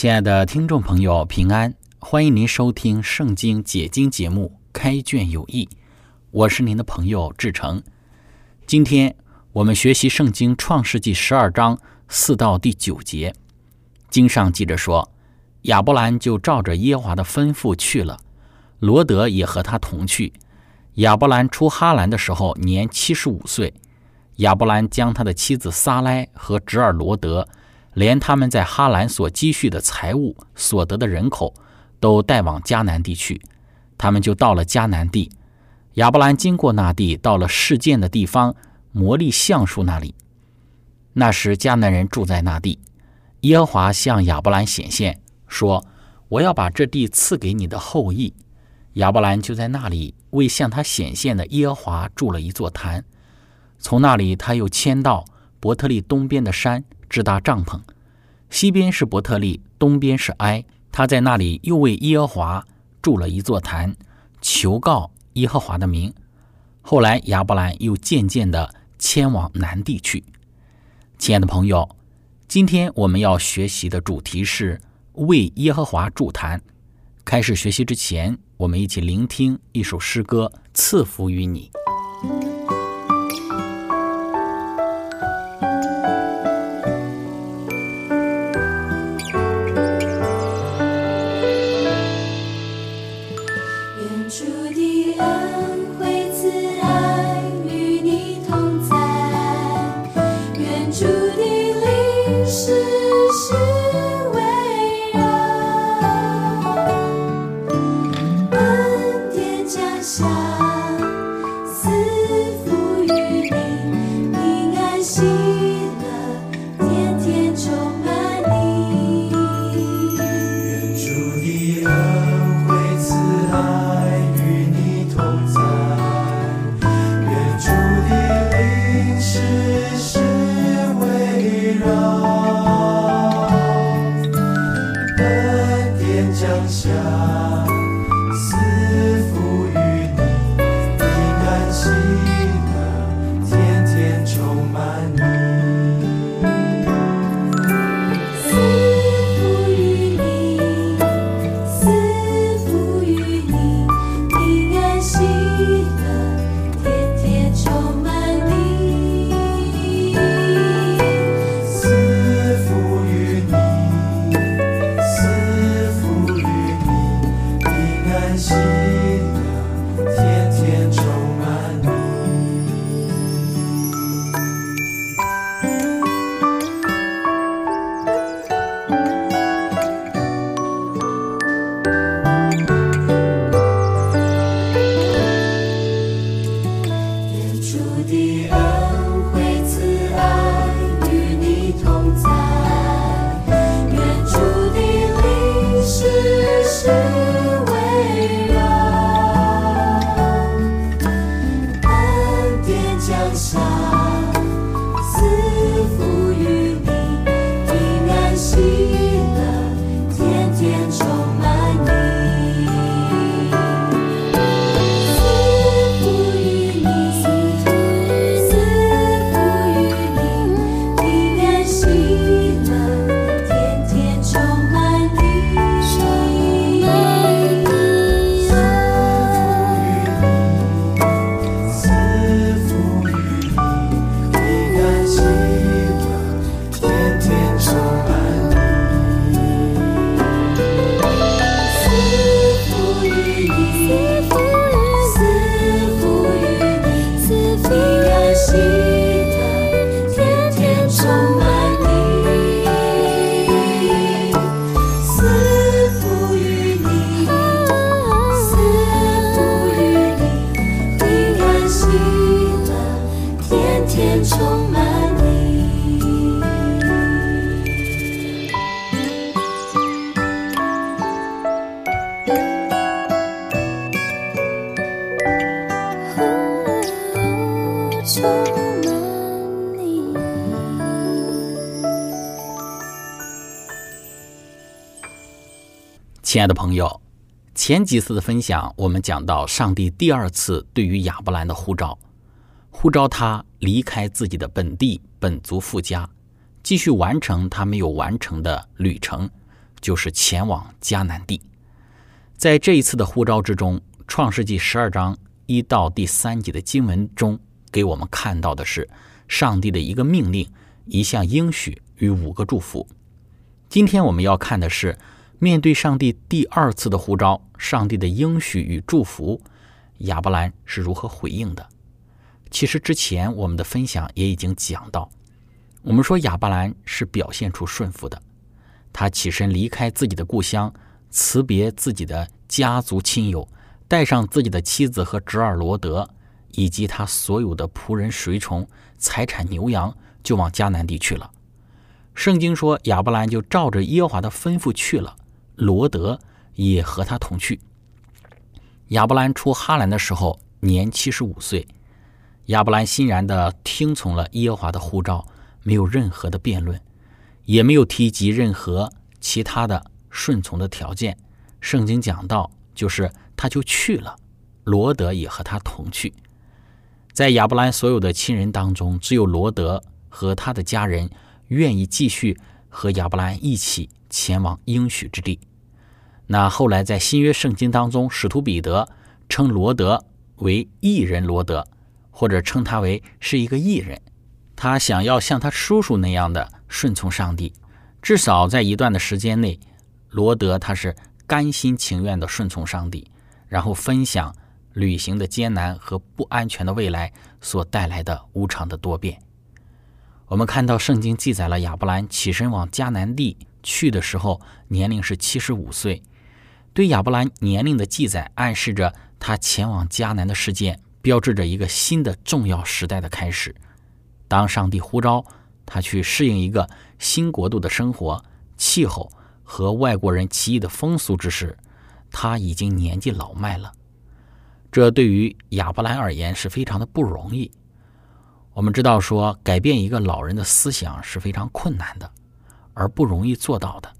亲爱的听众朋友，平安！欢迎您收听《圣经解经》节目《开卷有益》，我是您的朋友志成。今天我们学习《圣经·创世纪》十二章四到第九节。经上记着说，亚伯兰就照着耶和华的吩咐去了，罗德也和他同去。亚伯兰出哈兰的时候年七十五岁。亚伯兰将他的妻子撒莱和侄儿罗德。连他们在哈兰所积蓄的财物、所得的人口，都带往迦南地去。他们就到了迦南地。亚伯兰经过那地，到了事件的地方摩利橡树那里。那时迦南人住在那地。耶和华向亚伯兰显现，说：“我要把这地赐给你的后裔。”亚伯兰就在那里为向他显现的耶和华筑了一座坛。从那里他又迁到伯特利东边的山。支搭帐篷，西边是伯特利，东边是埃。他在那里又为耶和华筑了一座坛，求告耶和华的名。后来亚伯兰又渐渐地迁往南地去。亲爱的朋友，今天我们要学习的主题是为耶和华筑坛。开始学习之前，我们一起聆听一首诗歌，赐福于你。你充满你亲爱的朋友，前几次的分享，我们讲到上帝第二次对于亚伯兰的护照。呼召他离开自己的本地本族富家，继续完成他没有完成的旅程，就是前往迦南地。在这一次的呼召之中，《创世纪十二章一到第三节的经文中，给我们看到的是上帝的一个命令、一项应许与五个祝福。今天我们要看的是。面对上帝第二次的呼召，上帝的应许与祝福，亚伯兰是如何回应的？其实之前我们的分享也已经讲到，我们说亚伯兰是表现出顺服的，他起身离开自己的故乡，辞别自己的家族亲友，带上自己的妻子和侄儿罗德，以及他所有的仆人随从、财产牛羊，就往迦南地去了。圣经说，亚伯兰就照着耶和华的吩咐去了。罗德也和他同去。亚伯兰出哈兰的时候年七十五岁，亚伯兰欣然地听从了耶和华的呼召，没有任何的辩论，也没有提及任何其他的顺从的条件。圣经讲到，就是他就去了，罗德也和他同去。在亚伯兰所有的亲人当中，只有罗德和他的家人愿意继续和亚伯兰一起前往应许之地。那后来在新约圣经当中，使徒彼得称罗德为异人罗德，或者称他为是一个异人。他想要像他叔叔那样的顺从上帝，至少在一段的时间内，罗德他是甘心情愿的顺从上帝，然后分享旅行的艰难和不安全的未来所带来的无常的多变。我们看到圣经记载了亚伯兰起身往迦南地去的时候，年龄是七十五岁。对亚伯兰年龄的记载，暗示着他前往迦南的事件，标志着一个新的重要时代的开始。当上帝呼召他去适应一个新国度的生活、气候和外国人奇异的风俗之时，他已经年纪老迈了。这对于亚伯兰而言是非常的不容易。我们知道，说改变一个老人的思想是非常困难的，而不容易做到的。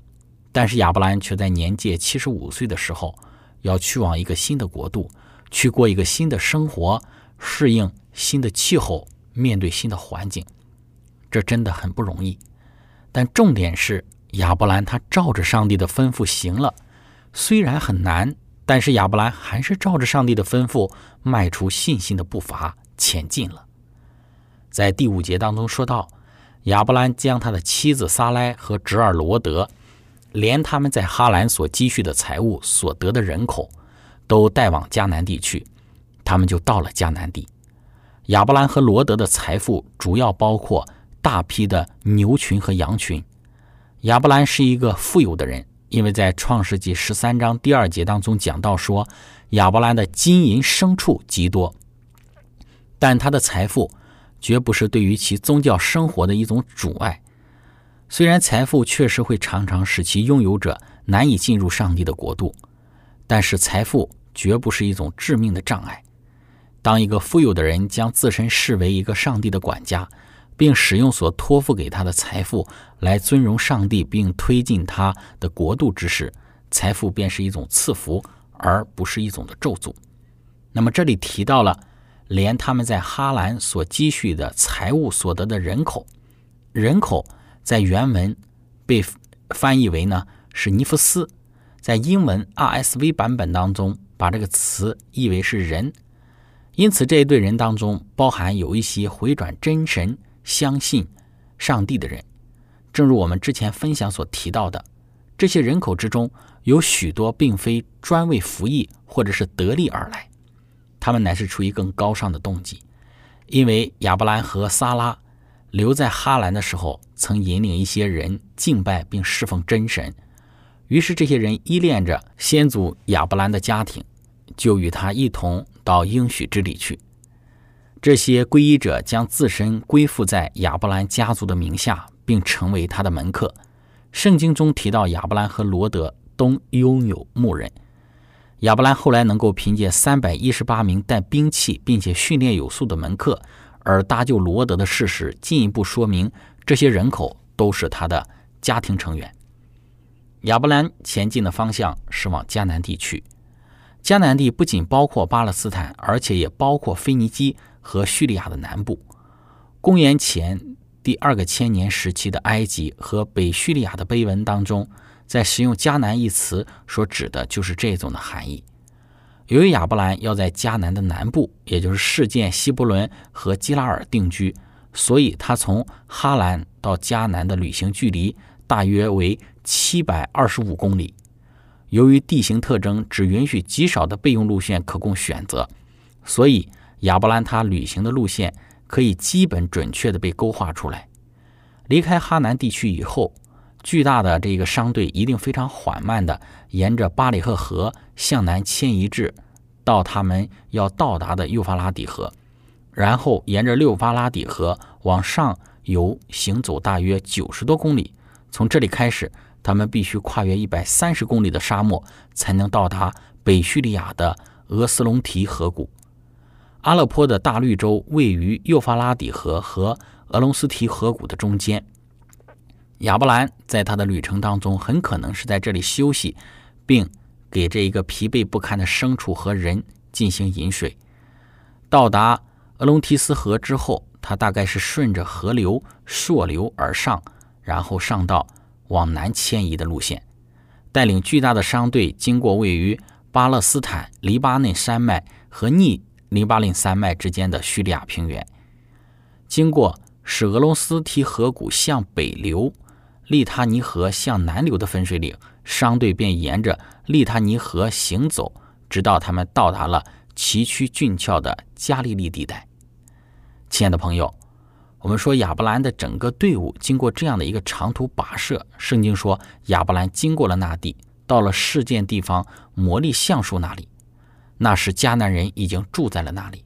但是亚伯兰却在年届七十五岁的时候，要去往一个新的国度，去过一个新的生活，适应新的气候，面对新的环境，这真的很不容易。但重点是亚伯兰他照着上帝的吩咐行了，虽然很难，但是亚伯兰还是照着上帝的吩咐迈出信心的步伐前进了。在第五节当中说到，亚伯兰将他的妻子撒莱和侄儿罗德。连他们在哈兰所积蓄的财物、所得的人口，都带往迦南地去，他们就到了迦南地。亚伯兰和罗德的财富主要包括大批的牛群和羊群。亚伯兰是一个富有的人，因为在创世纪十三章第二节当中讲到说，亚伯兰的金银牲畜极多，但他的财富绝不是对于其宗教生活的一种阻碍。虽然财富确实会常常使其拥有者难以进入上帝的国度，但是财富绝不是一种致命的障碍。当一个富有的人将自身视为一个上帝的管家，并使用所托付给他的财富来尊荣上帝并推进他的国度之时，财富便是一种赐福，而不是一种的咒诅。那么这里提到了，连他们在哈兰所积蓄的财物所得的人口，人口。在原文被翻译为呢是尼弗斯，在英文 RSV 版本当中把这个词译为是人，因此这一对人当中包含有一些回转真神、相信上帝的人。正如我们之前分享所提到的，这些人口之中有许多并非专为服役或者是得利而来，他们乃是出于更高尚的动机，因为亚伯兰和撒拉。留在哈兰的时候，曾引领一些人敬拜并侍奉真神，于是这些人依恋着先祖亚伯兰的家庭，就与他一同到应许之地去。这些皈依者将自身归附在亚伯兰家族的名下，并成为他的门客。圣经中提到亚伯兰和罗德都拥有牧人。亚伯兰后来能够凭借三百一十八名带兵器并且训练有素的门客。而搭救罗德的事实，进一步说明这些人口都是他的家庭成员。亚伯兰前进的方向是往迦南地区。迦南地不仅包括巴勒斯坦，而且也包括腓尼基和叙利亚的南部。公元前第二个千年时期的埃及和北叙利亚的碑文当中，在使用“迦南”一词所指的就是这种的含义。由于亚伯兰要在迦南的南部，也就是事件希伯伦和基拉尔定居，所以他从哈兰到迦南的旅行距离大约为七百二十五公里。由于地形特征只允许极少的备用路线可供选择，所以亚伯兰他旅行的路线可以基本准确地被勾画出来。离开哈南地区以后，巨大的这个商队一定非常缓慢地沿着巴里赫河向南迁移至到他们要到达的幼发拉底河，然后沿着幼发拉底河往上游行走大约九十多公里，从这里开始。他们必须跨越一百三十公里的沙漠，才能到达北叙利亚的俄斯隆提河谷。阿勒颇的大绿洲位于幼发拉底河和俄隆斯提河谷的中间。亚伯兰在他的旅程当中，很可能是在这里休息，并给这一个疲惫不堪的牲畜和人进行饮水。到达俄隆提斯河之后，他大概是顺着河流溯流而上，然后上到。往南迁移的路线，带领巨大的商队经过位于巴勒斯坦黎巴嫩山脉和逆黎巴嫩山脉之间的叙利亚平原，经过使俄罗斯提河谷向北流、利他尼河向南流的分水岭，商队便沿着利他尼河行走，直到他们到达了崎岖峻峭的加利利地带。亲爱的朋友。我们说亚伯兰的整个队伍经过这样的一个长途跋涉，圣经说亚伯兰经过了那地，到了事件地方摩利橡树那里，那时迦南人已经住在了那里。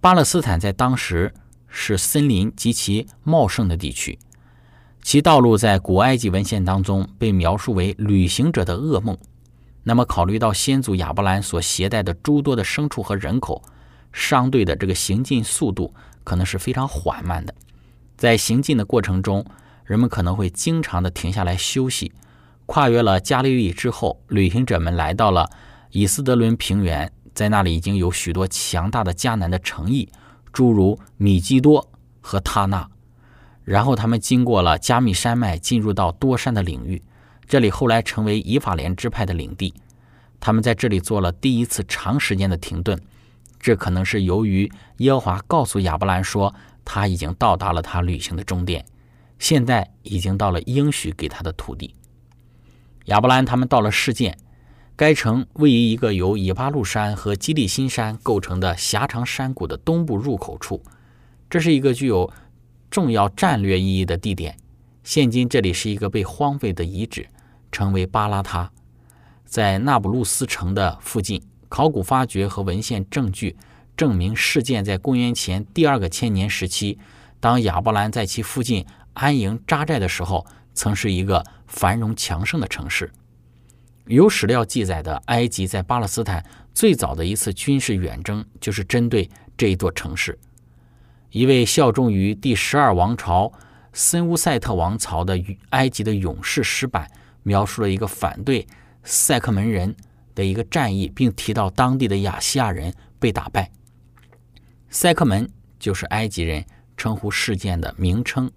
巴勒斯坦在当时是森林极其茂盛的地区，其道路在古埃及文献当中被描述为旅行者的噩梦。那么考虑到先祖亚伯兰所携带的诸多的牲畜和人口，商队的这个行进速度。可能是非常缓慢的，在行进的过程中，人们可能会经常的停下来休息。跨越了加利利之后，旅行者们来到了以斯德伦平原，在那里已经有许多强大的迦南的城邑，诸如米基多和他纳。然后他们经过了加密山脉，进入到多山的领域，这里后来成为以法莲支派的领地。他们在这里做了第一次长时间的停顿。这可能是由于耶和华告诉亚伯兰说，他已经到达了他旅行的终点，现在已经到了应许给他的土地。亚伯兰他们到了事件，该城位于一个由以巴路山和基利新山构成的狭长山谷的东部入口处，这是一个具有重要战略意义的地点。现今这里是一个被荒废的遗址，称为巴拉塔，在那不鲁斯城的附近。考古发掘和文献证据证明，事件在公元前第二个千年时期，当亚伯兰在其附近安营扎寨的时候，曾是一个繁荣强盛的城市。有史料记载的埃及在巴勒斯坦最早的一次军事远征，就是针对这一座城市。一位效忠于第十二王朝森乌塞特王朝的埃及的勇士石板，描述了一个反对塞克门人。的一个战役，并提到当地的亚细亚人被打败。塞克门就是埃及人称呼事件的名称。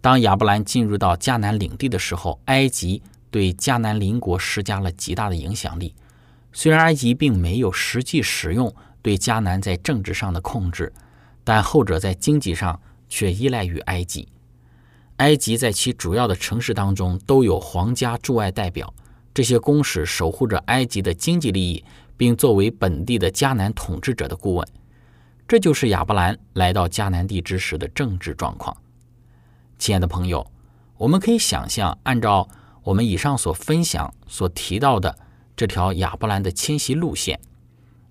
当亚伯兰进入到迦南领地的时候，埃及对迦南邻国施加了极大的影响力。虽然埃及并没有实际使用对迦南在政治上的控制，但后者在经济上却依赖于埃及。埃及在其主要的城市当中都有皇家驻外代表。这些公使守护着埃及的经济利益，并作为本地的迦南统治者的顾问。这就是亚伯兰来到迦南地之时的政治状况。亲爱的朋友，我们可以想象，按照我们以上所分享、所提到的这条亚伯兰的迁徙路线，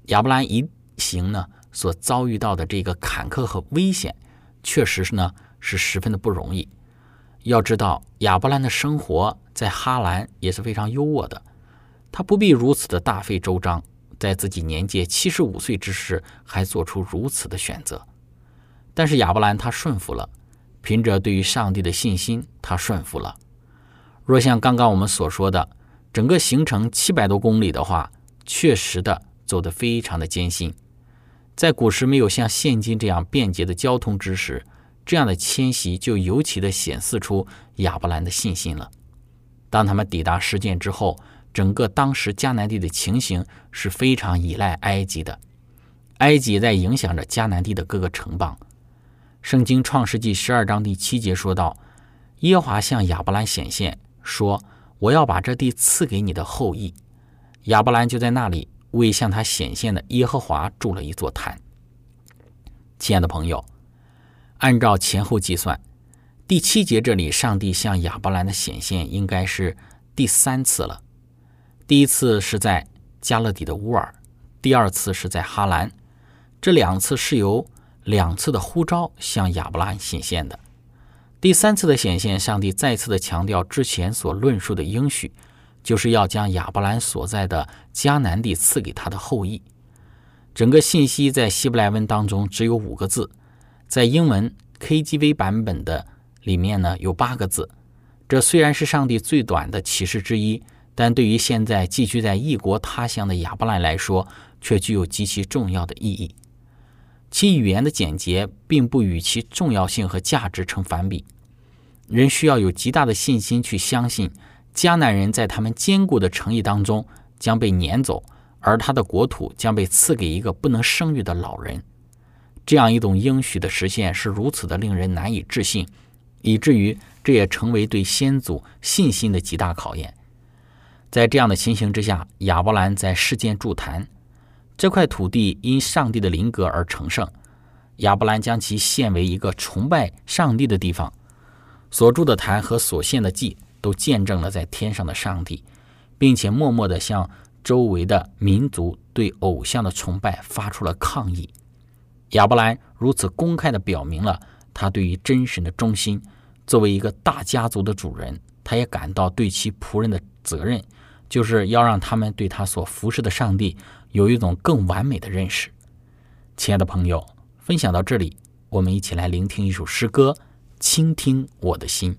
亚伯兰一行呢所遭遇到的这个坎坷和危险，确实是呢是十分的不容易。要知道，亚伯兰的生活在哈兰也是非常优渥的，他不必如此的大费周章，在自己年届七十五岁之时还做出如此的选择。但是亚伯兰他顺服了，凭着对于上帝的信心，他顺服了。若像刚刚我们所说的，整个行程七百多公里的话，确实的走得非常的艰辛。在古时没有像现今这样便捷的交通之时，这样的迁徙就尤其的显示出亚伯兰的信心了。当他们抵达事件之后，整个当时迦南地的情形是非常依赖埃及的，埃及在影响着迦南地的各个城邦。圣经创世纪十二章第七节说道：“耶和华向亚伯兰显现，说：我要把这地赐给你的后裔。”亚伯兰就在那里。为向他显现的耶和华筑了一座坛。亲爱的朋友，按照前后计算，第七节这里上帝向亚伯兰的显现应该是第三次了。第一次是在加勒底的乌尔，第二次是在哈兰。这两次是由两次的呼召向亚伯兰显现的。第三次的显现，上帝再次的强调之前所论述的应许。就是要将亚伯兰所在的迦南地赐给他的后裔。整个信息在希伯来文当中只有五个字，在英文 KJV 版本的里面呢有八个字。这虽然是上帝最短的启示之一，但对于现在寄居在异国他乡的亚伯兰来说，却具有极其重要的意义。其语言的简洁，并不与其重要性和价值成反比。人需要有极大的信心去相信。迦南人在他们坚固的诚意当中将被撵走，而他的国土将被赐给一个不能生育的老人。这样一种应许的实现是如此的令人难以置信，以至于这也成为对先祖信心的极大考验。在这样的情形之下，亚伯兰在世间筑坛，这块土地因上帝的灵格而成圣。亚伯兰将其献为一个崇拜上帝的地方，所筑的坛和所献的祭。都见证了在天上的上帝，并且默默地向周围的民族对偶像的崇拜发出了抗议。亚伯兰如此公开地表明了他对于真神的忠心。作为一个大家族的主人，他也感到对其仆人的责任，就是要让他们对他所服侍的上帝有一种更完美的认识。亲爱的朋友，分享到这里，我们一起来聆听一首诗歌，倾听我的心。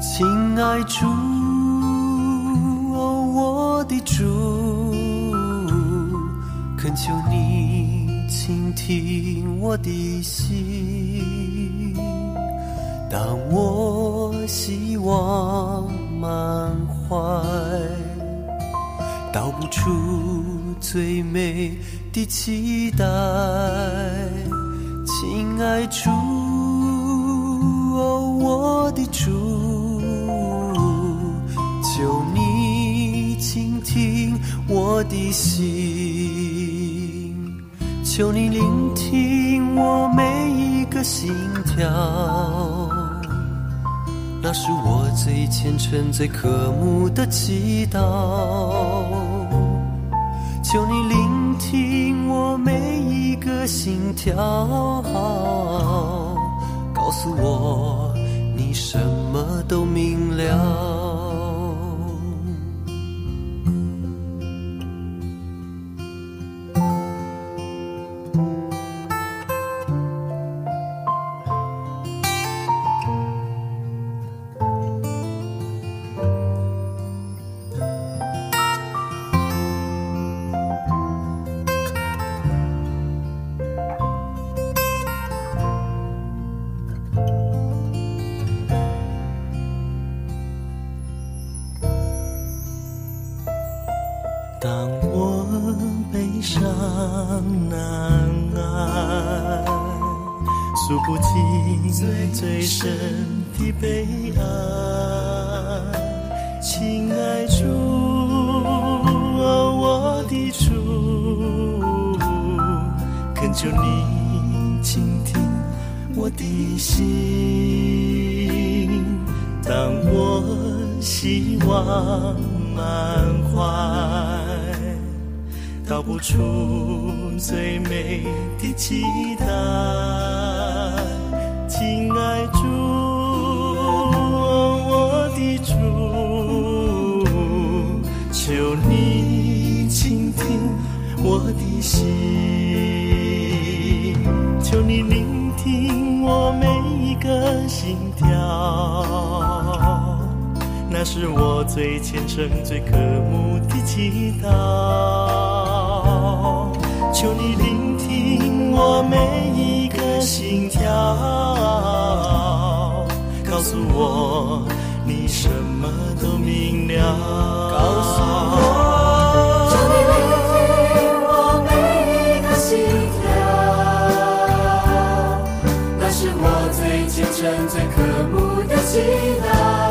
亲爱主，我的主，恳求你倾听我的心。当我希望满怀。道不出最美的期待，亲爱主，我的主，我的心，求你聆听我每一个心跳。那是我最虔诚、最渴慕的祈祷。求你聆听我每一个心跳，告诉我你什么都明了。亲爱主，我的主，恳求你倾听我的心。当我希望满怀，道不出最美的期待，亲爱主，我的主，求你倾听我的心，求你聆听我每一个心跳。那是我最虔诚、最渴慕的祈祷。求你聆听我每一个心跳，告诉我你什么都明了。告诉最可、慕的祈祷。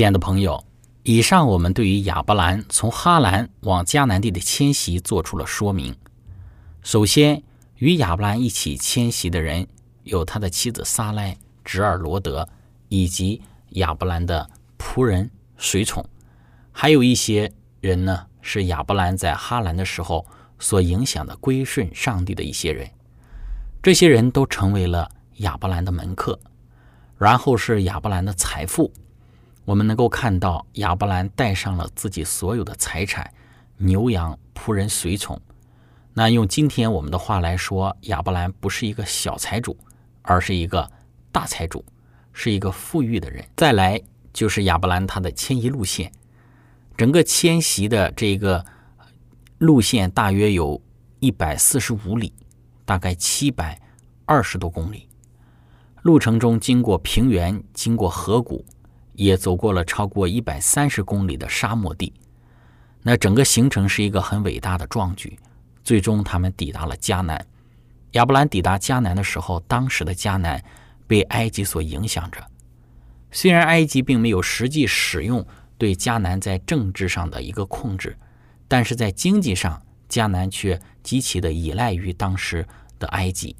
亲爱的朋友，以上我们对于亚伯兰从哈兰往迦南地的迁徙做出了说明。首先，与亚伯兰一起迁徙的人有他的妻子撒莱、侄儿罗德，以及亚伯兰的仆人随从，还有一些人呢是亚伯兰在哈兰的时候所影响的归顺上帝的一些人。这些人都成为了亚伯兰的门客，然后是亚伯兰的财富。我们能够看到亚伯兰带上了自己所有的财产，牛羊、仆人、随从。那用今天我们的话来说，亚伯兰不是一个小财主，而是一个大财主，是一个富裕的人。再来就是亚伯兰他的迁移路线，整个迁徙的这个路线大约有一百四十五里，大概七百二十多公里。路程中经过平原，经过河谷。也走过了超过一百三十公里的沙漠地，那整个行程是一个很伟大的壮举。最终，他们抵达了迦南。亚伯兰抵达迦南的时候，当时的迦南被埃及所影响着。虽然埃及并没有实际使用对迦南在政治上的一个控制，但是在经济上，迦南却极其的依赖于当时的埃及。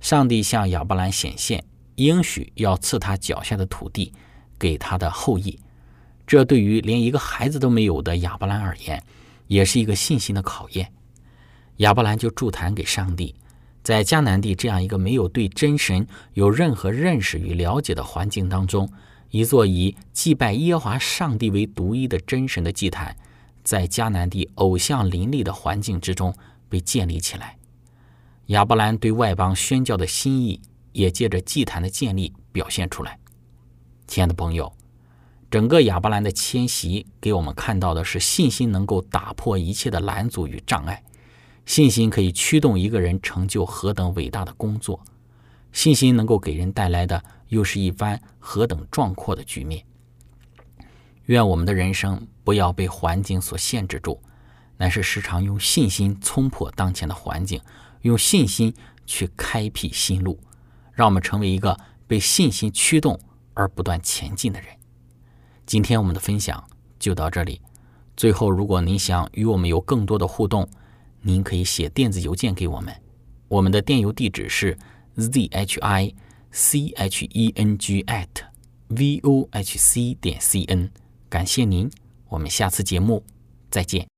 上帝向亚伯兰显现，应许要赐他脚下的土地给他的后裔。这对于连一个孩子都没有的亚伯兰而言，也是一个信心的考验。亚伯兰就祝坛给上帝，在迦南地这样一个没有对真神有任何认识与了解的环境当中，一座以祭拜耶华上帝为独一的真神的祭坛，在迦南地偶像林立的环境之中被建立起来。亚伯兰对外邦宣教的心意，也借着祭坛的建立表现出来。亲爱的朋友，整个亚伯兰的迁徙给我们看到的是信心能够打破一切的拦阻与障碍。信心可以驱动一个人成就何等伟大的工作，信心能够给人带来的又是一番何等壮阔的局面。愿我们的人生不要被环境所限制住，乃是时常用信心冲破当前的环境，用信心去开辟新路，让我们成为一个被信心驱动而不断前进的人。今天我们的分享就到这里。最后，如果您想与我们有更多的互动，您可以写电子邮件给我们，我们的电邮地址是 z h i c h e n g at v o h c 点 c n。感谢您，我们下次节目再见。